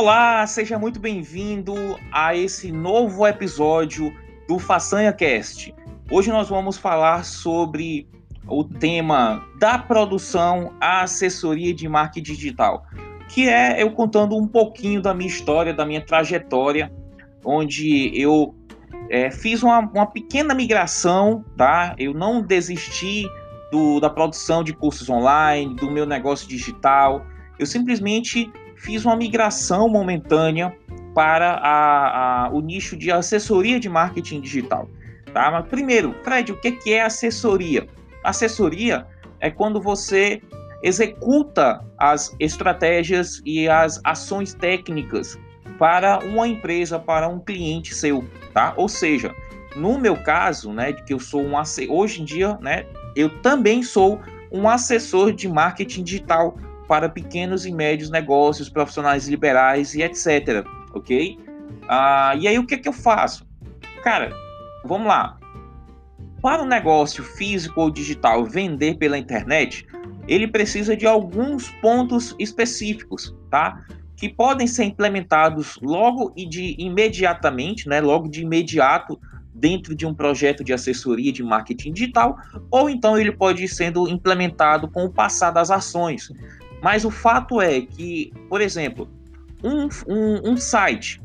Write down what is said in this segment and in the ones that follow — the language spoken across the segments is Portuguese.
Olá, seja muito bem-vindo a esse novo episódio do Façanha Cast. Hoje nós vamos falar sobre o tema da produção à assessoria de marketing digital, que é eu contando um pouquinho da minha história, da minha trajetória, onde eu é, fiz uma, uma, pequena migração, tá? Eu não desisti do, da produção de cursos online, do meu negócio digital. Eu simplesmente fiz uma migração momentânea para a, a, o nicho de assessoria de marketing digital. Tá? Mas primeiro, Fred, o que é assessoria? Assessoria é quando você executa as estratégias e as ações técnicas para uma empresa, para um cliente seu, tá? Ou seja, no meu caso, né, de que eu sou um hoje em dia, né, eu também sou um assessor de marketing digital para pequenos e médios negócios, profissionais liberais e etc. Ok? Ah, e aí o que, que eu faço? Cara, vamos lá. Para um negócio físico ou digital vender pela internet, ele precisa de alguns pontos específicos, tá? Que podem ser implementados logo e de imediatamente, né? Logo de imediato dentro de um projeto de assessoria de marketing digital, ou então ele pode ir sendo implementado com o passar das ações. Mas o fato é que, por exemplo, um, um, um site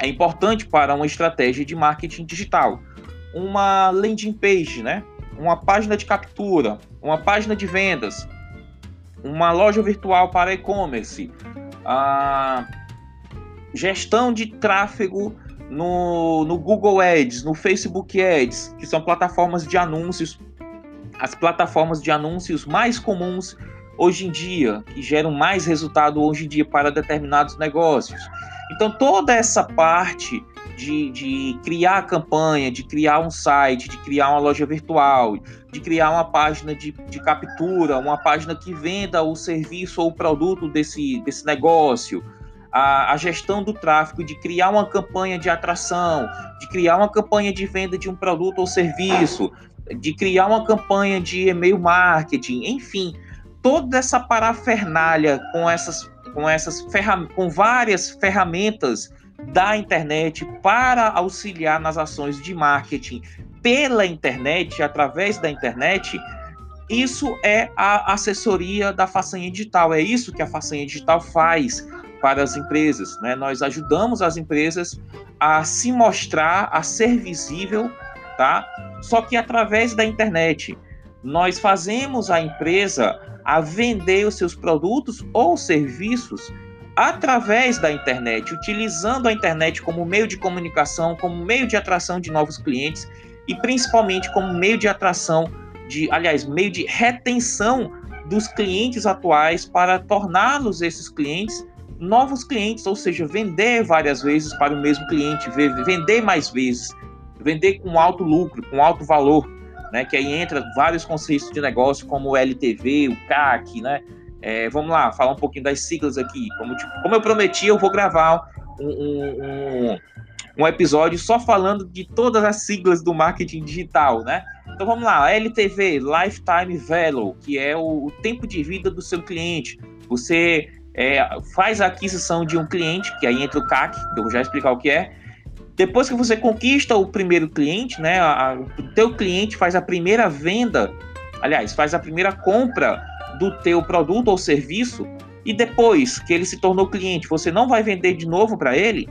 é importante para uma estratégia de marketing digital. Uma landing page, né? uma página de captura, uma página de vendas, uma loja virtual para e-commerce, a gestão de tráfego no, no Google Ads, no Facebook Ads, que são plataformas de anúncios, as plataformas de anúncios mais comuns hoje em dia, que geram mais resultado hoje em dia para determinados negócios. Então, toda essa parte de, de criar a campanha, de criar um site, de criar uma loja virtual, de criar uma página de, de captura, uma página que venda o serviço ou o produto desse, desse negócio, a, a, gestão do tráfego, de criar uma campanha de atração, de criar uma campanha de venda de um produto ou serviço, de criar uma campanha de e-mail marketing, enfim, toda essa parafernália com essas com essas com várias ferramentas da internet para auxiliar nas ações de marketing pela internet, através da internet, isso é a assessoria da façanha digital. É isso que a façanha digital faz para as empresas. Né? Nós ajudamos as empresas a se mostrar, a ser visível, tá? Só que através da internet. Nós fazemos a empresa a vender os seus produtos ou serviços através da internet, utilizando a internet como meio de comunicação, como meio de atração de novos clientes e principalmente como meio de atração de, aliás, meio de retenção dos clientes atuais para torná-los esses clientes novos clientes, ou seja, vender várias vezes para o mesmo cliente, vender mais vezes, vender com alto lucro, com alto valor, né? Que aí entra vários conceitos de negócio como o LTV, o CAC, né? É, vamos lá, falar um pouquinho das siglas aqui. Como, tipo, como eu prometi, eu vou gravar um, um, um, um, episódio só falando de todas as siglas do marketing digital, né? Então vamos lá, LTV, Lifetime Value, que é o, o tempo de vida do seu cliente. Você é, faz a aquisição de um cliente, que aí entra o CAC, que eu vou já explicar o que é. Depois que você conquista o primeiro cliente, né, a, o teu cliente faz a primeira venda, aliás, faz a primeira compra do teu produto ou serviço e depois que ele se tornou cliente, você não vai vender de novo para ele,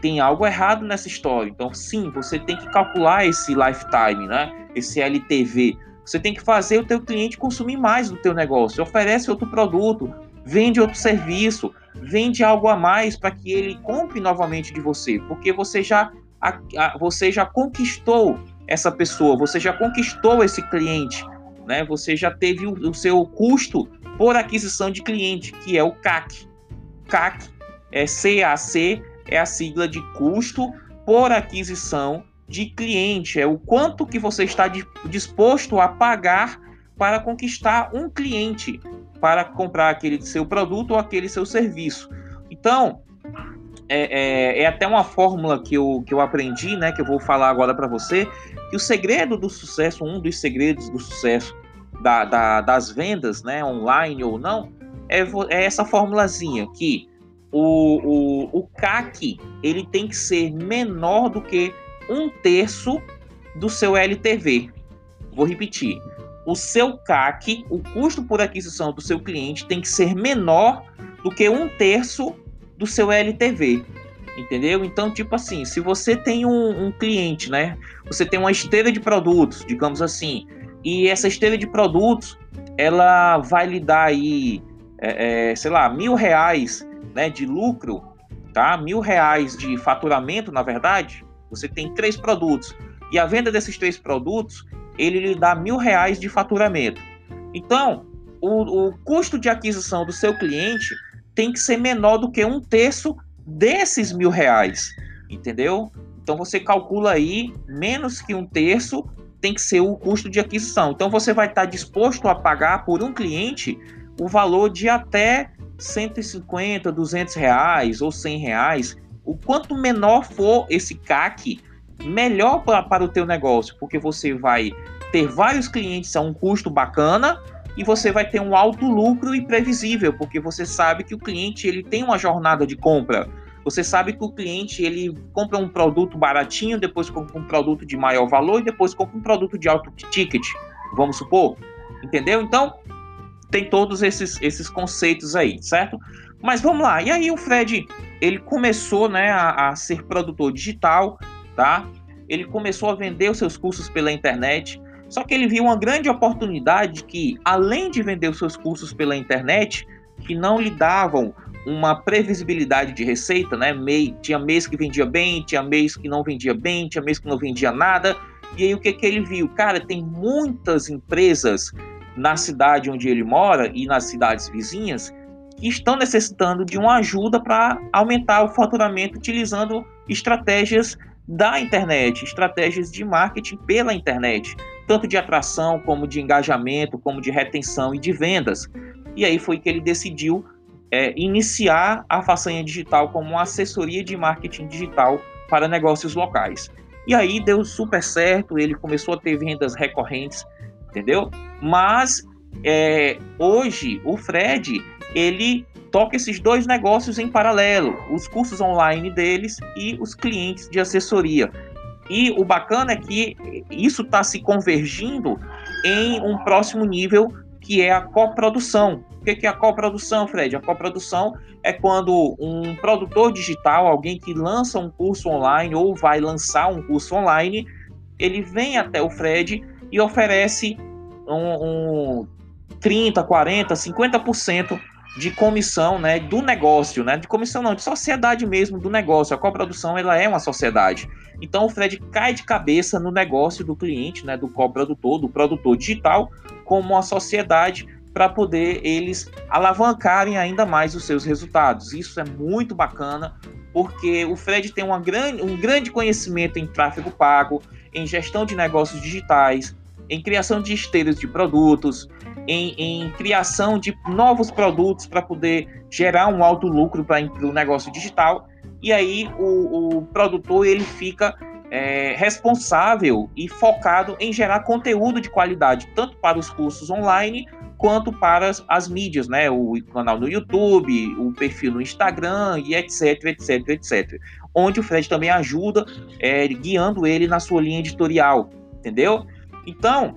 tem algo errado nessa história. Então, sim, você tem que calcular esse lifetime, né? Esse LTV. Você tem que fazer o teu cliente consumir mais do teu negócio. Oferece outro produto, vende outro serviço, vende algo a mais para que ele compre novamente de você, porque você já a, a, você já conquistou essa pessoa, você já conquistou esse cliente né? Você já teve o, o seu custo por aquisição de cliente, que é o CAC. CAC é CAC, é a sigla de custo por aquisição de cliente, é o quanto que você está disposto a pagar para conquistar um cliente, para comprar aquele seu produto ou aquele seu serviço. Então, é, é, é, até uma fórmula que eu, que eu aprendi, né, que eu vou falar agora para você, que o segredo do sucesso, um dos segredos do sucesso da, da, das vendas, né, online ou não, é, é essa formulazinha que o, o, o CAC ele tem que ser menor do que um terço do seu LTV. Vou repetir. O seu CAC, o custo por aquisição do seu cliente, tem que ser menor do que um terço do seu LTV. Entendeu? Então, tipo assim, se você tem um, um cliente, né? Você tem uma esteira de produtos, digamos assim, e essa esteira de produtos, ela vai lhe dar aí, é, é, sei lá, mil reais né, de lucro, tá? Mil reais de faturamento, na verdade, você tem três produtos. E a venda desses três produtos, ele lhe dá mil reais de faturamento. Então, o, o custo de aquisição do seu cliente tem que ser menor do que um terço desses mil reais, entendeu? Então você calcula aí menos que um terço tem que ser o custo de aquisição. Então você vai estar disposto a pagar por um cliente o valor de até 150, 200 reais ou 100 reais. O quanto menor for esse CAC, melhor pra, para o teu negócio, porque você vai ter vários clientes a um custo bacana e você vai ter um alto lucro e previsível, porque você sabe que o cliente ele tem uma jornada de compra. Você sabe que o cliente ele compra um produto baratinho, depois compra um produto de maior valor e depois compra um produto de alto ticket, vamos supor. Entendeu? Então, tem todos esses, esses conceitos aí, certo? Mas vamos lá. E aí o Fred, ele começou, né, a, a ser produtor digital, tá? Ele começou a vender os seus cursos pela internet. Só que ele viu uma grande oportunidade que, além de vender os seus cursos pela internet, que não lhe davam uma previsibilidade de receita, né? Mei, tinha mês que vendia bem, tinha mês que não vendia bem, tinha mês que não vendia nada. E aí o que, que ele viu? Cara, tem muitas empresas na cidade onde ele mora e nas cidades vizinhas que estão necessitando de uma ajuda para aumentar o faturamento utilizando estratégias da internet, estratégias de marketing pela internet, tanto de atração como de engajamento, como de retenção e de vendas. E aí foi que ele decidiu é, iniciar a façanha digital como uma assessoria de marketing digital para negócios locais. E aí deu super certo, ele começou a ter vendas recorrentes, entendeu? Mas é, hoje o Fred ele toca esses dois negócios em paralelo, os cursos online deles e os clientes de assessoria. E o bacana é que isso está se convergindo em um próximo nível que é a coprodução. O que é a coprodução, Fred? A coprodução é quando um produtor digital, alguém que lança um curso online ou vai lançar um curso online, ele vem até o Fred e oferece um, um 30, 40, 50% de comissão, né, do negócio, né, de comissão não, de sociedade mesmo do negócio. A coprodução ela é uma sociedade. Então o Fred cai de cabeça no negócio do cliente, né, do coprodutor, do produtor digital, como uma sociedade para poder eles alavancarem ainda mais os seus resultados. Isso é muito bacana, porque o Fred tem uma grande, um grande conhecimento em tráfego pago, em gestão de negócios digitais, em criação de esteiras de produtos, em, em criação de novos produtos para poder gerar um alto lucro para o negócio digital. E aí o, o produtor ele fica é, responsável e focado em gerar conteúdo de qualidade, tanto para os cursos online quanto para as, as, mídias, né? O canal no YouTube, o perfil no Instagram e etc, etc, etc. Onde o Fred também ajuda, é, guiando ele na sua linha editorial, entendeu? Então,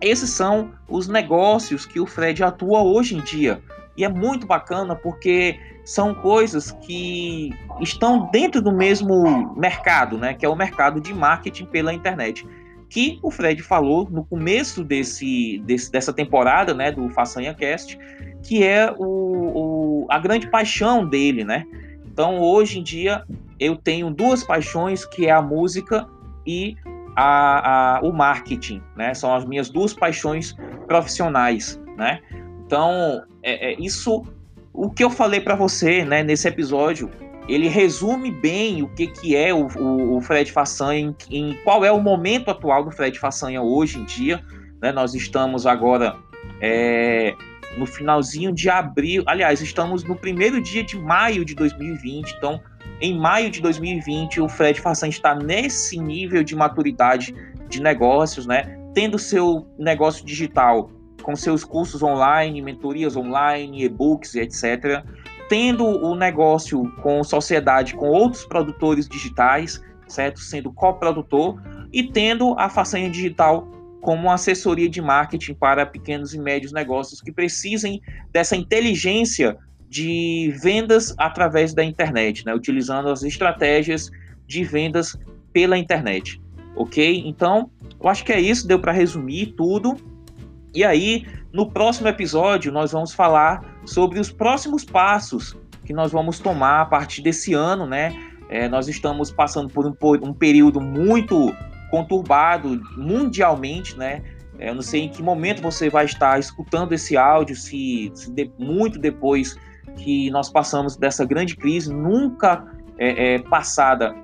esses são os negócios que o Fred atua hoje em dia. E é muito bacana porque são coisas que estão dentro do mesmo mercado, né? Que é o mercado de marketing pela internet. Que o Fred falou no começo desse, desse dessa temporada, né? Do Façanha Cast, que é o, o, a grande paixão dele, né? Então, hoje em dia, eu tenho duas paixões, que é a música e a, a, o marketing, né? São as minhas duas paixões profissionais, né? Então, é, é isso, o que eu falei para você, né, nesse episódio, ele resume bem o que, que é o, o, o Fred Façanha, em, em, qual é o momento atual do Fred Façanha hoje em dia, né? Nós estamos agora é, no finalzinho de abril, aliás, estamos no primeiro dia de maio de 2020, então em maio de 2020, o Fred Fassan está nesse nível de maturidade de negócios, né? Tendo seu negócio digital com seus cursos online, mentorias online, e-books, etc. tendo o negócio com sociedade com outros produtores digitais, certo? Sendo coprodutor e tendo a façanha digital como assessoria de marketing para pequenos e médios negócios que precisem dessa inteligência de vendas através da internet, né? utilizando as estratégias de vendas pela internet. Ok? Então, eu acho que é isso, deu para resumir tudo. E aí, no próximo episódio, nós vamos falar sobre os próximos passos que nós vamos tomar a partir desse ano, né? É, nós estamos passando por um, por um período muito conturbado mundialmente, né? É, eu não sei em que momento você vai estar escutando esse áudio, se, se de, muito depois que nós passamos dessa grande crise, nunca é, é, passada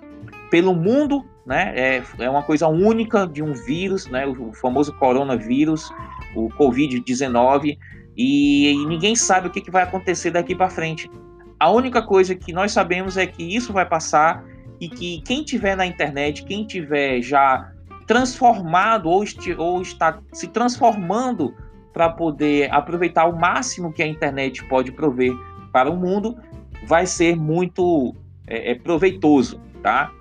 pelo mundo, né? É, é uma coisa única de um vírus, né? O, famoso coronavírus, o Covid-19, e, e, ninguém sabe o que, que vai acontecer daqui para frente. A única coisa que nós sabemos é que isso vai passar e que quem tiver na internet, quem tiver já transformado ou, ou está se transformando para poder aproveitar o máximo que a internet pode prover para o mundo, vai ser muito é, é, proveitoso, tá?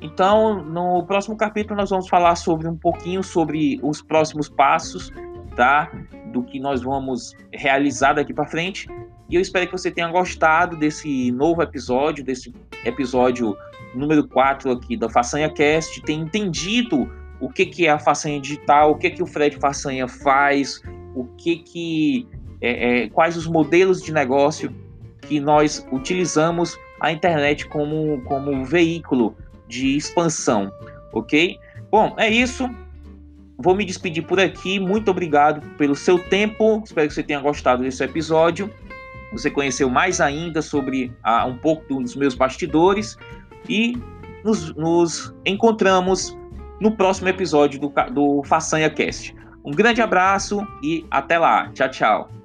Então, no próximo capítulo nós vamos falar sobre um pouquinho sobre os próximos passos, tá? Do que nós vamos realizar daqui para frente. E eu espero que você tenha gostado desse novo episódio, desse episódio número 4 aqui da Façanha Cast, tenha entendido o que, que é a façanha digital, o que, que o Fred Façanha faz, o que que é, é, quais os modelos de negócio que nós utilizamos a internet como, como veículo de expansão, ok? Bom, é isso. Vou me despedir por aqui. Muito obrigado pelo seu tempo. Espero que você tenha gostado desse episódio. Você conheceu mais ainda sobre um pouco dos meus bastidores. E nos, nos encontramos no próximo episódio do, do Façanha Cast. Um grande abraço e até lá. Tchau, tchau.